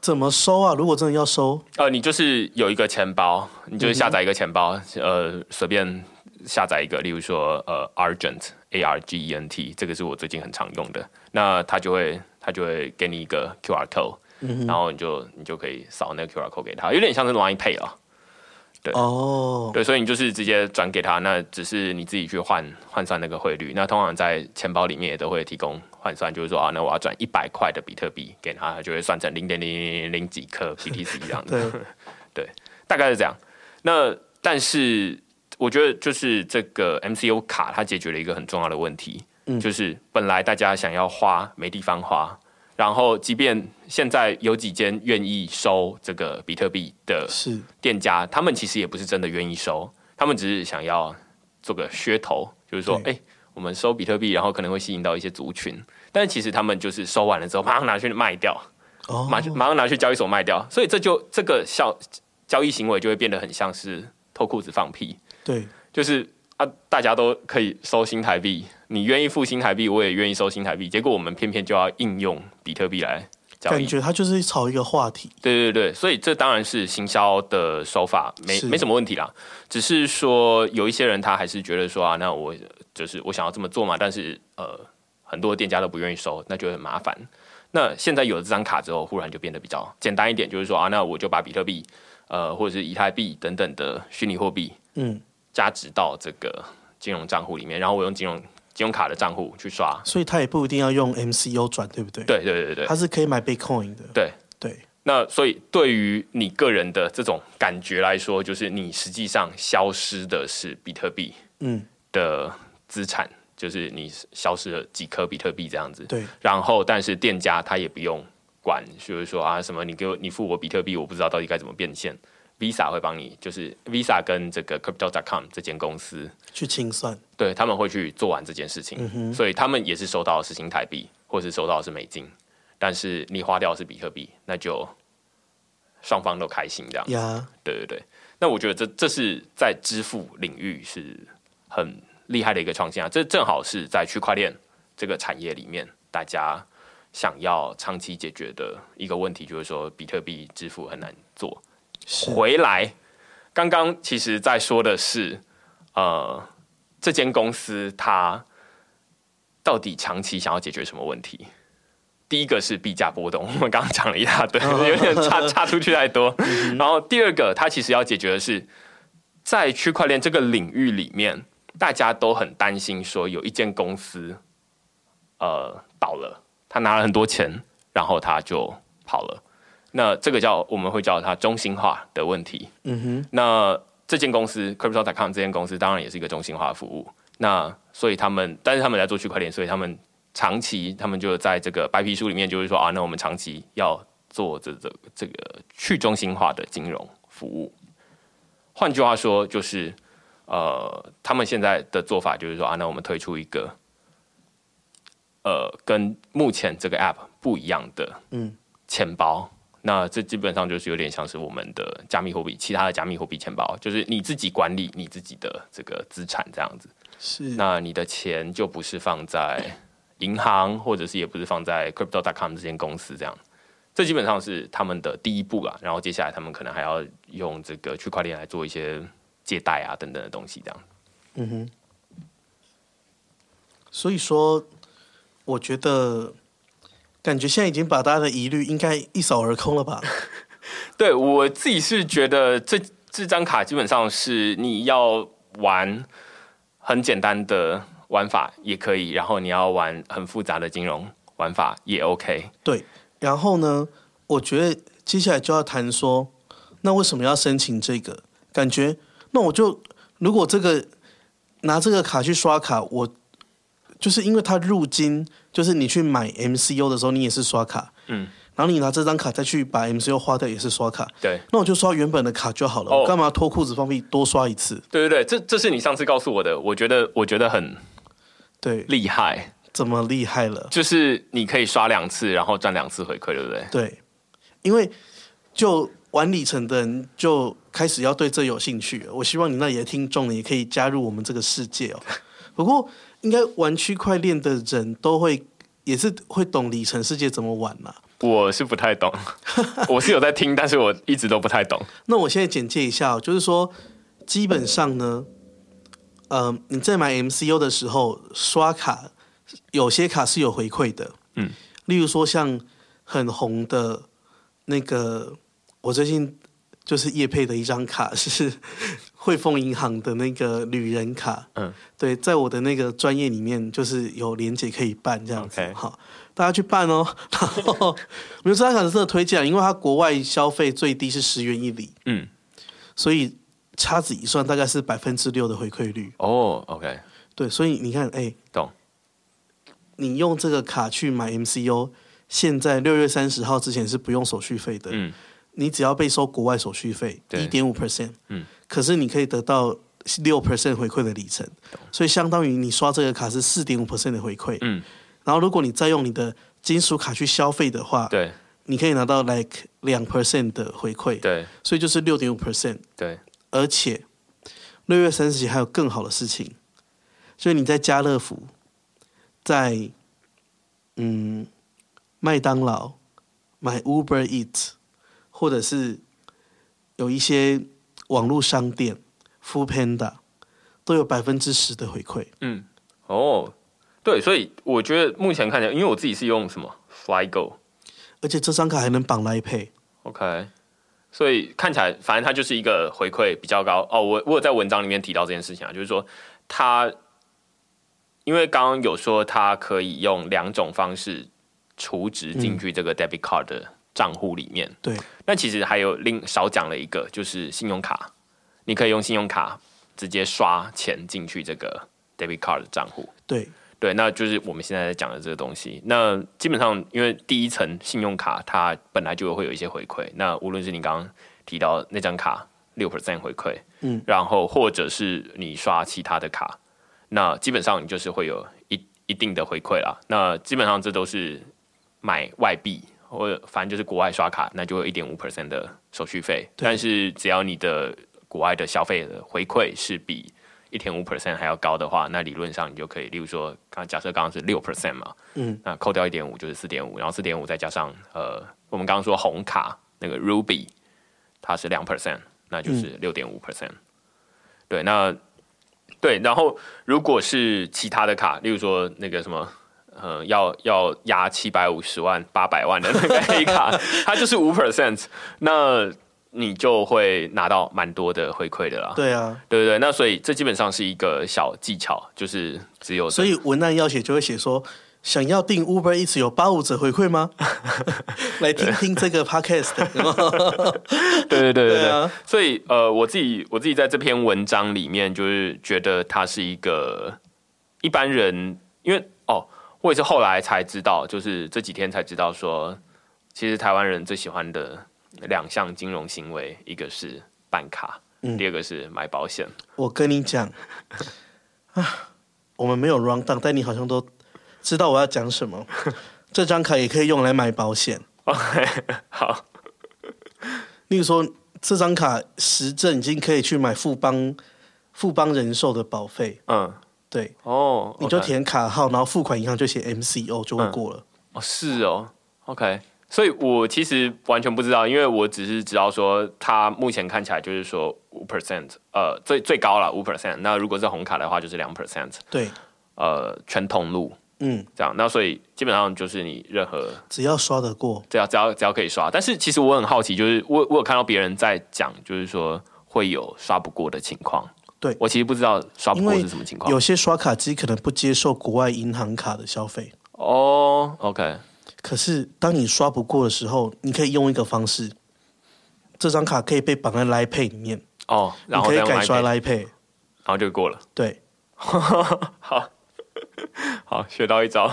怎么收啊？如果真的要收，呃，你就是有一个钱包，你就是下载一个钱包，嗯、呃，随便下载一个，例如说呃，Argent A R G E N T，这个是我最近很常用的。那他就会他就会给你一个 Q R code，、嗯、然后你就你就可以扫那个 Q R code 给他，有点像是 Line Pay 啊。对哦，对，所以你就是直接转给他，那只是你自己去换换算那个汇率。那通常在钱包里面也都会提供换算，就是说啊，那我要转一百块的比特币给他，他就会算成零点零零零零几克 BTC 这样的。对，对，大概是这样。那但是我觉得就是这个 MCU 卡它解决了一个很重要的问题，嗯，就是本来大家想要花没地方花。然后，即便现在有几间愿意收这个比特币的店家，他们其实也不是真的愿意收，他们只是想要做个噱头，就是说，哎，我们收比特币，然后可能会吸引到一些族群，但其实他们就是收完了之后，马上拿去卖掉，哦，马马上拿去交易所卖掉，所以这就这个效交易行为就会变得很像是脱裤子放屁，对，就是。啊，大家都可以收新台币，你愿意付新台币，我也愿意收新台币。结果我们偏偏就要应用比特币来交易，感觉它就是炒一个话题。对对对，所以这当然是行销的手法，没没什么问题啦。只是说有一些人他还是觉得说啊，那我就是我想要这么做嘛，但是呃，很多店家都不愿意收，那就很麻烦。那现在有了这张卡之后，忽然就变得比较简单一点，就是说啊，那我就把比特币呃或者是以太币等等的虚拟货币，嗯。加值到这个金融账户里面，然后我用金融金融卡的账户去刷，所以他也不一定要用 MCO 转，对不对？对对对对，他是可以买 Bitcoin 的。对对，那所以对于你个人的这种感觉来说，就是你实际上消失的是比特币，嗯，的资产，就是你消失了几颗比特币这样子。对，然后但是店家他也不用管，就是说啊什么你给我你付我比特币，我不知道到底该怎么变现。Visa 会帮你，就是 Visa 跟这个 Crypto.com 这间公司去清算，对，他们会去做完这件事情，嗯，所以他们也是收到的是新台币，或是收到的是美金，但是你花掉的是比特币，那就双方都开心这样。呀，对对对，那我觉得这这是在支付领域是很厉害的一个创新啊，这正好是在区块链这个产业里面，大家想要长期解决的一个问题，就是说比特币支付很难做。回来，刚刚其实在说的是，呃，这间公司它到底长期想要解决什么问题？第一个是币价波动，我们刚刚讲了一大堆，有点差差出去太多。然后第二个，它其实要解决的是，在区块链这个领域里面，大家都很担心说有一间公司，呃，倒了，他拿了很多钱，然后他就跑了。那这个叫我们会叫它中心化的问题。嗯哼。那这间公司 Crypto.com 这间公司当然也是一个中心化服务。那所以他们，但是他们在做区块链，所以他们长期他们就在这个白皮书里面就是说啊，那我们长期要做这这这个去中心化的金融服务。换句话说，就是呃，他们现在的做法就是说啊，那我们推出一个呃，跟目前这个 App 不一样的嗯钱包。那这基本上就是有点像是我们的加密货币，其他的加密货币钱包，就是你自己管理你自己的这个资产这样子。是。那你的钱就不是放在银行，或者是也不是放在 Crypto.com 这间公司这样。这基本上是他们的第一步啦。然后接下来他们可能还要用这个区块链来做一些借贷啊等等的东西这样。嗯哼。所以说，我觉得。感觉现在已经把大家的疑虑应该一扫而空了吧？对，我自己是觉得这这张卡基本上是你要玩很简单的玩法也可以，然后你要玩很复杂的金融玩法也 OK。对，然后呢，我觉得接下来就要谈说，那为什么要申请这个？感觉那我就如果这个拿这个卡去刷卡，我就是因为它入金，就是你去买 MCU 的时候，你也是刷卡，嗯。然后你拿这张卡再去把 MCU 花掉，也是刷卡。对，那我就刷原本的卡就好了。哦、我干嘛脱裤子放屁多刷一次？对对对，这这是你上次告诉我的，我觉得我觉得很对厉害。怎么厉害了？就是你可以刷两次，然后赚两次回馈，对不对？对，因为就玩里程的人就开始要对这有兴趣。我希望你那里的听众也可以加入我们这个世界哦。不过应该玩区块链的人都会也是会懂里程世界怎么玩嘛。我是不太懂，我是有在听，但是我一直都不太懂。那我现在简介一下，就是说，基本上呢，呃，你在买 MCU 的时候刷卡，有些卡是有回馈的，嗯，例如说像很红的那个，我最近就是叶配的一张卡 是汇丰银行的那个旅人卡，嗯，对，在我的那个专业里面就是有连结可以办这样子，好。大家去办哦，然后我觉得这张卡是真的推荐，因为它国外消费最低是十元一里，嗯，所以掐指一算大概是百分之六的回馈率。哦，OK，对，所以你看，哎，懂。你用这个卡去买 MCU，现在六月三十号之前是不用手续费的，嗯，你只要被收国外手续费一点五 percent，嗯，可是你可以得到六 percent 回馈的里程，所以相当于你刷这个卡是四点五 percent 的回馈，嗯。然后，如果你再用你的金属卡去消费的话，对，你可以拿到 like 两 percent 的回馈，对，所以就是六点五 percent，对。而且六月三十日还有更好的事情，所以你在家乐福、在嗯麦当劳买 Uber Eats，或者是有一些网络商店 Foodpanda 都有百分之十的回馈。嗯，哦。对，所以我觉得目前看起来，因为我自己是用什么 FlyGo，而且这张卡还能绑 Line Pay，OK，所以看起来反正它就是一个回馈比较高哦。我我有在文章里面提到这件事情啊，就是说它，因为刚刚有说它可以用两种方式储值进去这个 Debit Card 的账户里面，对。那其实还有另少讲了一个，就是信用卡，你可以用信用卡直接刷钱进去这个 Debit Card 的账户，对。对，那就是我们现在在讲的这个东西。那基本上，因为第一层信用卡它本来就会有一些回馈。那无论是你刚刚提到那张卡六 percent 回馈，嗯，然后或者是你刷其他的卡，那基本上你就是会有一一定的回馈啦。那基本上这都是买外币或者反正就是国外刷卡，那就有一点五 percent 的手续费。但是只要你的国外的消费的回馈是比一点五 percent 还要高的话，那理论上你就可以，例如说，刚假设刚刚是六 percent 嘛，嗯，那扣掉一点五就是四点五，然后四点五再加上呃，我们刚刚说红卡那个 Ruby，它是两 percent，那就是六点五 percent。对，那对，然后如果是其他的卡，例如说那个什么，呃，要要压七百五十万、八百万的那个黑卡，它就是五 percent，那。你就会拿到蛮多的回馈的啦。对啊，对对对，那所以这基本上是一个小技巧，就是只有所以文案要写就会写说，想要订 Uber 一直有八五折回馈吗？来听听这个 Podcast。对对对对对，啊、所以呃，我自己我自己在这篇文章里面就是觉得它是一个一般人，因为哦，我也是后来才知道，就是这几天才知道说，其实台湾人最喜欢的。两项金融行为，一个是办卡，嗯、第二个是买保险。我跟你讲，啊，我们没有 run down，但你好像都知道我要讲什么。这张卡也可以用来买保险。OK，好。例如说，这张卡实证已经可以去买富邦富邦人寿的保费。嗯，对。哦，你就填卡号，然后付款银行就写 MCO 就会过了。嗯、哦，是哦。OK。所以我其实完全不知道，因为我只是知道说，它目前看起来就是说五 percent，呃，最最高了五 percent。那如果是红卡的话，就是两 percent。对，呃，全通路，嗯，这样。那所以基本上就是你任何只要刷得过，只要只要只要可以刷。但是其实我很好奇，就是我我有看到别人在讲，就是说会有刷不过的情况。对，我其实不知道刷不过是什么情况。有些刷卡机可能不接受国外银行卡的消费。哦，OK。可是当你刷不过的时候，你可以用一个方式，这张卡可以被绑在 Line Pay 里面。哦，然后你可以改刷 Line Pay，然后就过了。对，好，好，学到一招。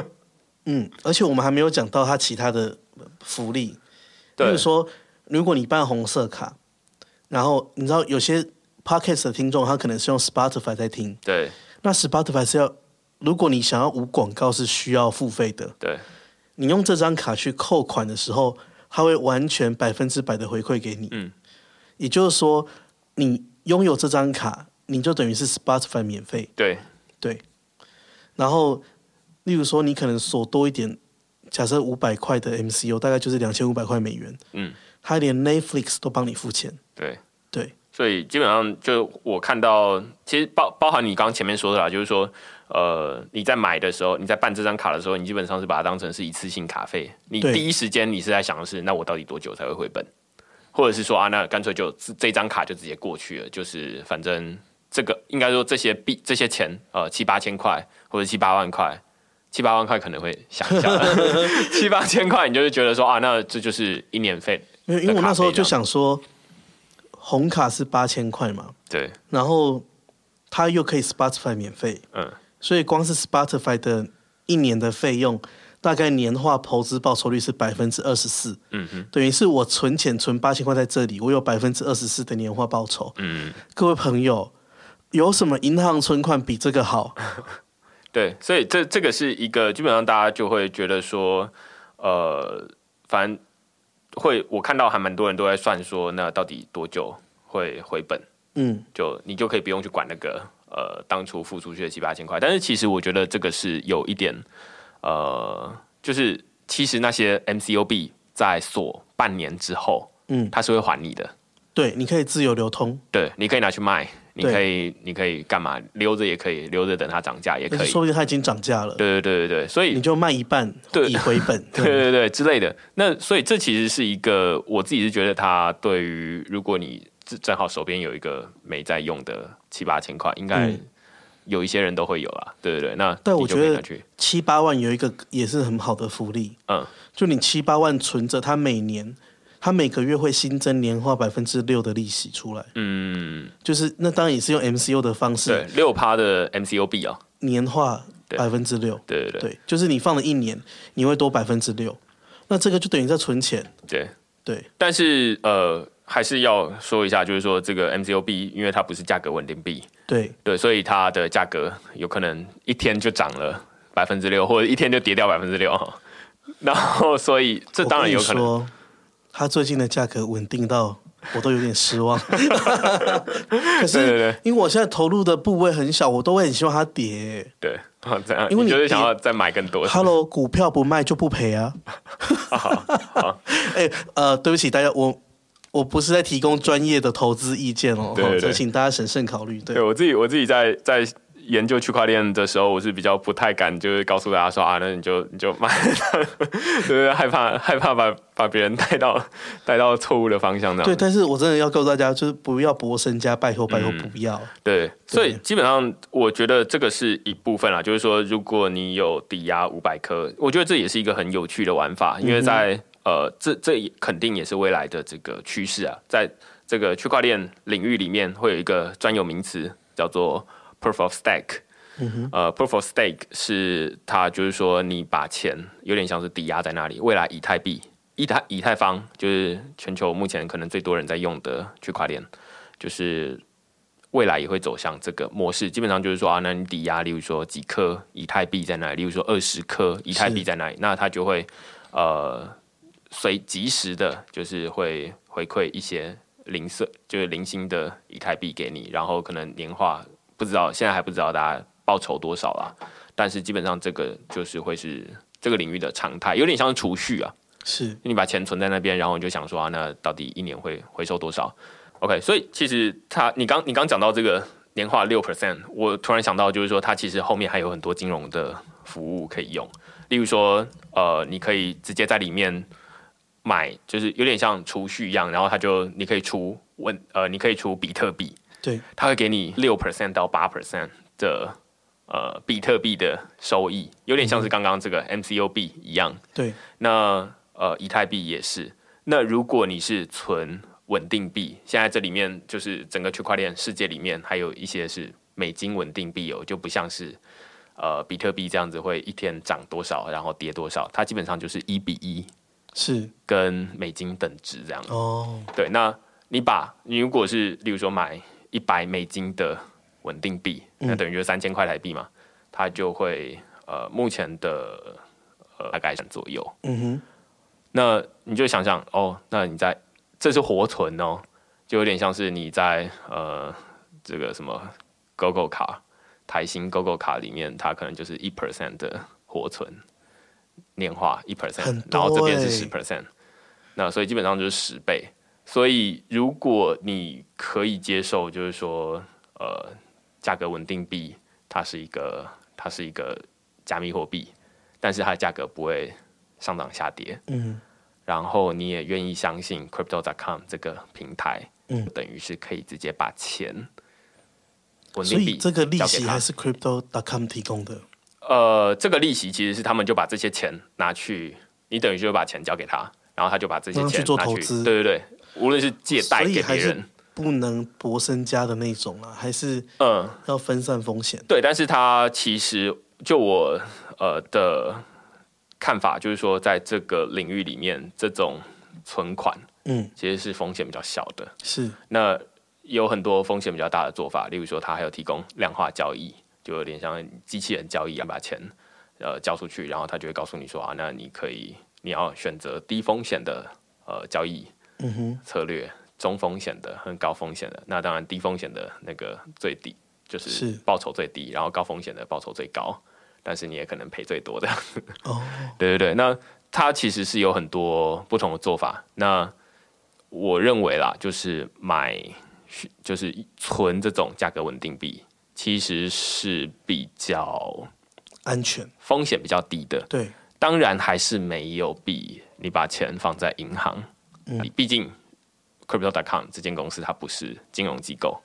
嗯，而且我们还没有讲到它其他的福利，对比如说，如果你办红色卡，然后你知道有些 Podcast 的听众他可能是用 Spotify 在听，对，那 Spotify 是要，如果你想要无广告是需要付费的，对，你用这张卡去扣款的时候，它会完全百分之百的回馈给你，嗯，也就是说，你拥有这张卡，你就等于是 Spotify 免费，对，对，然后。例如说，你可能锁多一点，假设五百块的 MCU 大概就是两千五百块美元。嗯，他连 Netflix 都帮你付钱。对。对，所以基本上就我看到，其实包包含你刚刚前面说的啦，就是说，呃，你在买的时候，你在办这张卡的时候，你基本上是把它当成是一次性卡费。你第一时间你是在想的是，那我到底多久才会回本？或者是说啊，那干脆就这张卡就直接过去了，就是反正这个应该说这些币这些钱，呃，七八千块或者七八万块。七八万块可能会想一下，七八千块你就是觉得说啊，那这就是一年费。因为因为我那时候就想说，红卡是八千块嘛，对，然后它又可以 Spotify 免费，嗯，所以光是 Spotify 的一年的费用，大概年化投资报酬率是百分之二十四，嗯哼，等于是我存钱存八千块在这里，我有百分之二十四的年化报酬，嗯，各位朋友，有什么银行存款比这个好？对，所以这这个是一个基本上大家就会觉得说，呃，反正会我看到还蛮多人都在算说，那到底多久会回本？嗯，就你就可以不用去管那个呃当初付出去的七八千块。但是其实我觉得这个是有一点，呃，就是其实那些 MCOB 在锁半年之后，嗯，它是会还你的。对，你可以自由流通。对，你可以拿去卖。你可以，你可以干嘛？留着也可以，留着等它涨价也可以。说不定它已经涨价了。对对对对对，所以你就卖一半，对以回本。对对对之类的。那所以这其实是一个，我自己是觉得它对于如果你正好手边有一个没在用的七八千块，应该有一些人都会有啦。对对对，那但我觉得七八万有一个也是很好的福利。嗯，就你七八万存着，它每年。他每个月会新增年化百分之六的利息出来，嗯，就是那当然也是用 MCU 的方式，对，六趴的 MCU 币啊，年化百分之六，对对对，对，就是你放了一年，你会多百分之六，那这个就等于在存钱，对。对，但是呃，还是要说一下，就是说这个 MCO 币，因为它不是价格稳定币，对。对，所以它的价格有可能一天就涨了百分之六，或者一天就跌掉百分之六，然后所以这当然有可能。它最近的价格稳定到我都有点失望，可是因为我现在投入的部位很小，我都会很希望它跌。对，这样，因为你就是想要再买更多。Hello，股票不卖就不赔啊！哎、欸，呃，对不起大家，我我不是在提供专业的投资意见哦，就请大家审慎考虑。对，对我自己，我自己在在。研究区块链的时候，我是比较不太敢，就是告诉大家说啊，那你就你就买，对对，害怕害怕把把别人带到带到错误的方向那。对，但是我真的要告诉大家，就是不要博身家，拜托拜托不要。对，所以基本上我觉得这个是一部分啦，就是说如果你有抵押五百颗，我觉得这也是一个很有趣的玩法，因为在、呃这这肯定也是未来的这个趋势啊，在这个区块链领域里面会有一个专有名词叫做。Proof of Stake，呃，Proof of Stake 是它就是说你把钱有点像是抵押在那里，未来以太币、以太以太坊就是全球目前可能最多人在用的区块链，就是未来也会走向这个模式。基本上就是说啊，那你抵押，例如说几颗以太币在那里，例如说二十颗以太币在那里，那它就会呃随即时的，就是会回馈一些零色，就是零星的以太币给你，然后可能年化。不知道，现在还不知道大家报酬多少啦，但是基本上这个就是会是这个领域的常态，有点像是储蓄啊。是，你把钱存在那边，然后你就想说啊，那到底一年会回收多少？OK，所以其实他，你刚你刚讲到这个年化六 percent，我突然想到就是说，它其实后面还有很多金融的服务可以用，例如说，呃，你可以直接在里面买，就是有点像储蓄一样，然后它就你可以出问，呃，你可以出比特币。对，他会给你六 percent 到八 percent 的呃比特币的收益，有点像是刚刚这个 MCOB 一样。对，那呃以太币也是。那如果你是存稳定币，现在这里面就是整个区块链世界里面还有一些是美金稳定币哦，就不像是呃比特币这样子会一天涨多少然后跌多少，它基本上就是一比一，是跟美金等值这样。哦，对，那你把你如果是例如说买一百美金的稳定币，那等于就三千块台币嘛，它就会呃目前的呃大概左右。嗯哼，那你就想想哦，那你在这是活存哦，就有点像是你在呃这个什么 GoGo 卡台新 GoGo 卡里面，它可能就是一 percent 的活存年化一 percent，然后这边是十 percent，那所以基本上就是十倍。所以，如果你可以接受，就是说，呃，价格稳定币，它是一个，它是一个加密货币，但是它的价格不会上涨下跌，嗯，然后你也愿意相信 Crypto.com 这个平台，嗯，等于是可以直接把钱稳定币，所以这个利息还是 Crypto.com 提供的？呃，这个利息其实是他们就把这些钱拿去，你等于就把钱交给他，然后他就把这些钱拿去做投资，对对对。无论是借贷给别人，不能博身家的那种啊，还是嗯，要分散风险。对，但是他其实就我呃的看法，就是说，在这个领域里面，这种存款，嗯，其实是风险比较小的。是，那有很多风险比较大的做法，例如说，他还有提供量化交易，就有点像机器人交易一样，把钱呃交出去，然后他就会告诉你说啊，那你可以，你要选择低风险的呃交易。策略中风险的和高风险的，那当然低风险的那个最低就是报酬最低，然后高风险的报酬最高，但是你也可能赔最多的。哦，对对对，那它其实是有很多不同的做法。那我认为啦，就是买就是存这种价格稳定币，其实是比较安全，风险比较低的。对，当然还是没有比你把钱放在银行。嗯，毕竟，Crypto.com 这间公司它不是金融机构。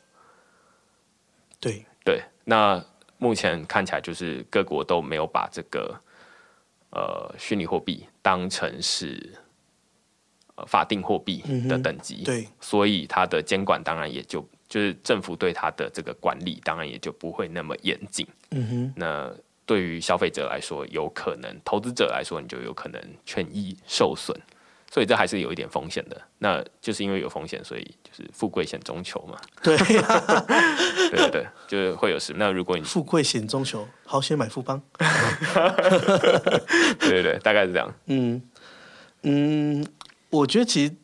对对，那目前看起来就是各国都没有把这个呃虚拟货币当成是呃法定货币的等级。嗯、对，所以它的监管当然也就就是政府对它的这个管理当然也就不会那么严谨。嗯哼，那对于消费者来说，有可能投资者来说，你就有可能权益受损。所以这还是有一点风险的，那就是因为有风险，所以就是富贵险中求嘛。对、啊，对对对，就是会有事。那如果你富贵险中求，好险买富邦。对对对，大概是这样。嗯嗯，我觉得其实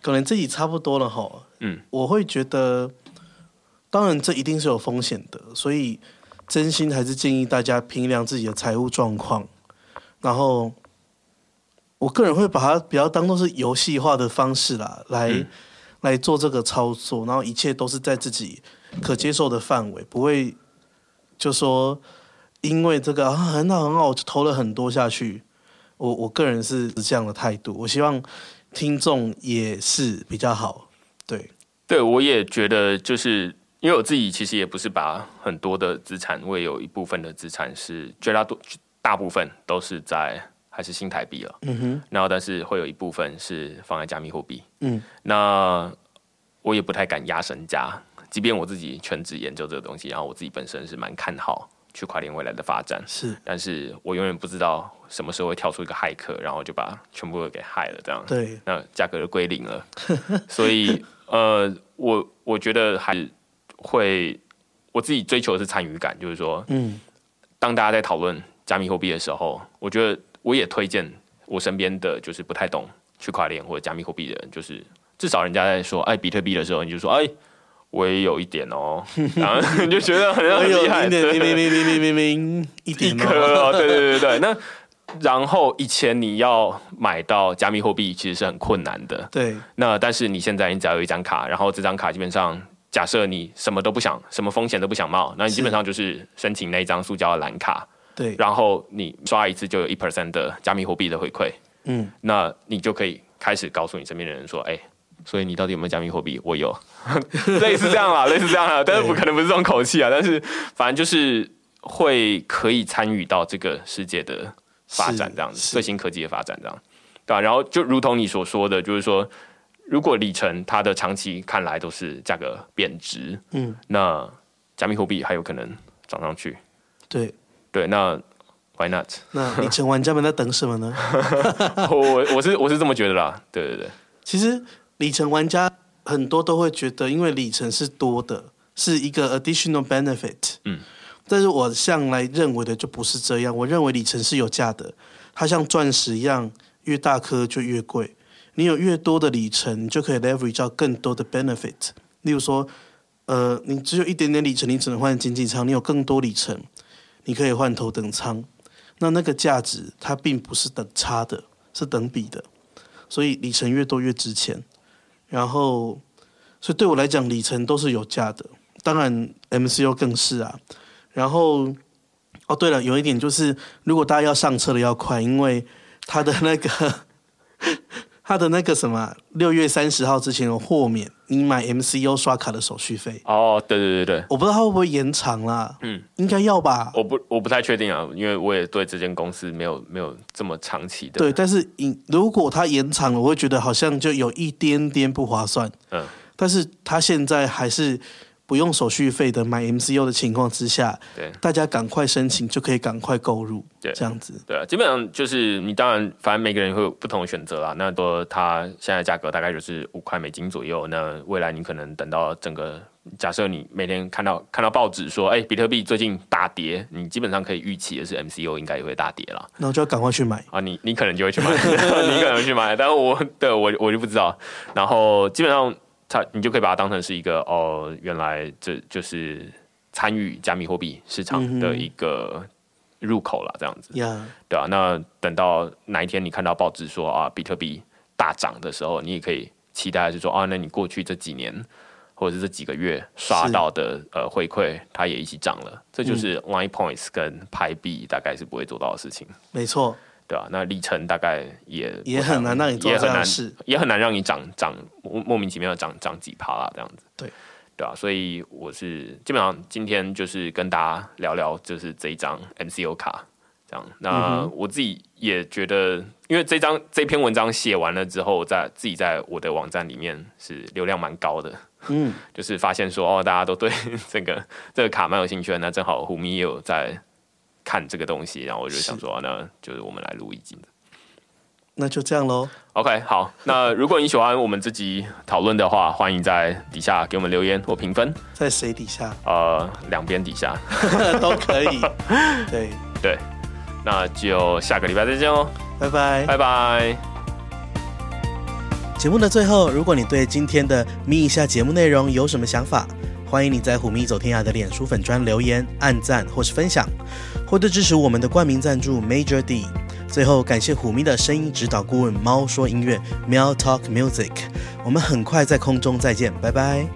可能自己差不多了哈。嗯，我会觉得，当然这一定是有风险的，所以真心还是建议大家评量自己的财务状况，然后。我个人会把它比较当做是游戏化的方式啦，来、嗯、来做这个操作，然后一切都是在自己可接受的范围，不会就说因为这个、啊、很好很好，我就投了很多下去。我我个人是这样的态度，我希望听众也是比较好。对，对我也觉得，就是因为我自己其实也不是把很多的资产，我也有一部分的资产是绝大多大部分都是在。还是新台币了，嗯哼，然后但是会有一部分是放在加密货币，嗯，那我也不太敢压身家，即便我自己全职研究这个东西，然后我自己本身是蛮看好区块链未来的发展，是，但是我永远不知道什么时候会跳出一个骇客，然后就把全部都给害了，这样，对，那价格就归零了，所以呃，我我觉得还是会我自己追求的是参与感，就是说，嗯，当大家在讨论加密货币的时候，我觉得。我也推荐我身边的就是不太懂区块链或者加密货币的人，就是至少人家在说哎比特币的时候，你就说哎我也有一点哦，然后你就觉得很厉害，明明明明明明明一点颗哦，对对对对。那然后以前你要买到加密货币其实是很困难的，对。那但是你现在你只要有一张卡，然后这张卡基本上假设你什么都不想，什么风险都不想冒，那你基本上就是申请那一张塑胶的蓝卡。对，然后你刷一次就有一 percent 的加密货币的回馈，嗯，那你就可以开始告诉你身边的人说，哎，所以你到底有没有加密货币？我有，类似这样啦，类似这样啦，但是不可能不是这种口气啊。但是反正就是会可以参与到这个世界的发展，这样子最新科技的发展，这样对吧、啊？然后就如同你所说的，就是说，如果里程它的长期看来都是价格贬值，嗯，那加密货币还有可能涨上去。对对，那 Why not？那里程玩家们在等什么呢？我我是我是这么觉得啦。对对对，其实里程玩家很多都会觉得，因为里程是多的，是一个 additional benefit。嗯，但是我向来认为的就不是这样。我认为里程是有价的，它像钻石一样，越大颗就越贵。你有越多的里程，你就可以 leverage 到更多的 benefit。例如说，呃，你只有一点点里程，你只能换经济舱；你有更多里程，你可以换头等舱。那那个价值它并不是等差的，是等比的，所以里程越多越值钱。然后，所以对我来讲，里程都是有价的。当然，MCO 更是啊。然后，哦对了，有一点就是，如果大家要上车的要快，因为它的那个。他的那个什么，六月三十号之前有豁免你买 MCU 刷卡的手续费。哦，对对对对，我不知道他会不会延长啦。嗯，应该要吧。我不我不太确定啊，因为我也对这间公司没有没有这么长期的。对，但是如果他延长了，我会觉得好像就有一点点不划算。嗯，但是他现在还是。不用手续费的买 MCU 的情况之下，对，大家赶快申请就可以赶快购入，对，这样子，对啊，基本上就是你当然，反正每个人会有不同的选择啦。那多它现在价格大概就是五块美金左右。那未来你可能等到整个，假设你每天看到看到报纸说，哎，比特币最近大跌，你基本上可以预期的是 MCU 应该也会大跌了。那我就要赶快去买啊！你你可能就会去买，你可能去买，但是我对我我就不知道。然后基本上。它你就可以把它当成是一个哦，原来这就是参与加密货币市场的一个入口了，这样子，Yeah. 对啊，那等到哪一天你看到报纸说啊，比特币大涨的时候，你也可以期待是说啊，那你过去这几年或者是这几个月刷到的呃回馈，它也一起涨了，这就是 Line Points 跟拍币大概是不会做到的事情，没错。对啊，那里程大概也也很难让你做这样事，也很难让你涨涨莫莫名其妙的涨涨几趴啦，这样子。对，对啊，所以我是基本上今天就是跟大家聊聊，就是这一张 MCO 卡这样。那我自己也觉得，因为这张这篇文章写完了之后，在自己在我的网站里面是流量蛮高的，嗯，就是发现说哦，大家都对这个这个卡蛮有兴趣的，那正好虎咪也有在。看这个东西，然后我就想说，那就是我们来录一集。那就这样喽。OK，好。那如果你喜欢我们这集讨论的话，欢迎在底下给我们留言或评分。在谁底下？呃，两边底下 都可以。对对，那就下个礼拜再见哦。拜拜，拜拜。节目的最后，如果你对今天的咪一下节目内容有什么想法，欢迎你在虎咪走天涯的脸书粉砖留言、按赞或是分享。获得支持我们的冠名赞助 Major D。最后感谢虎咪的声音指导顾问猫说音乐 Meow Talk Music。我们很快在空中再见，拜拜。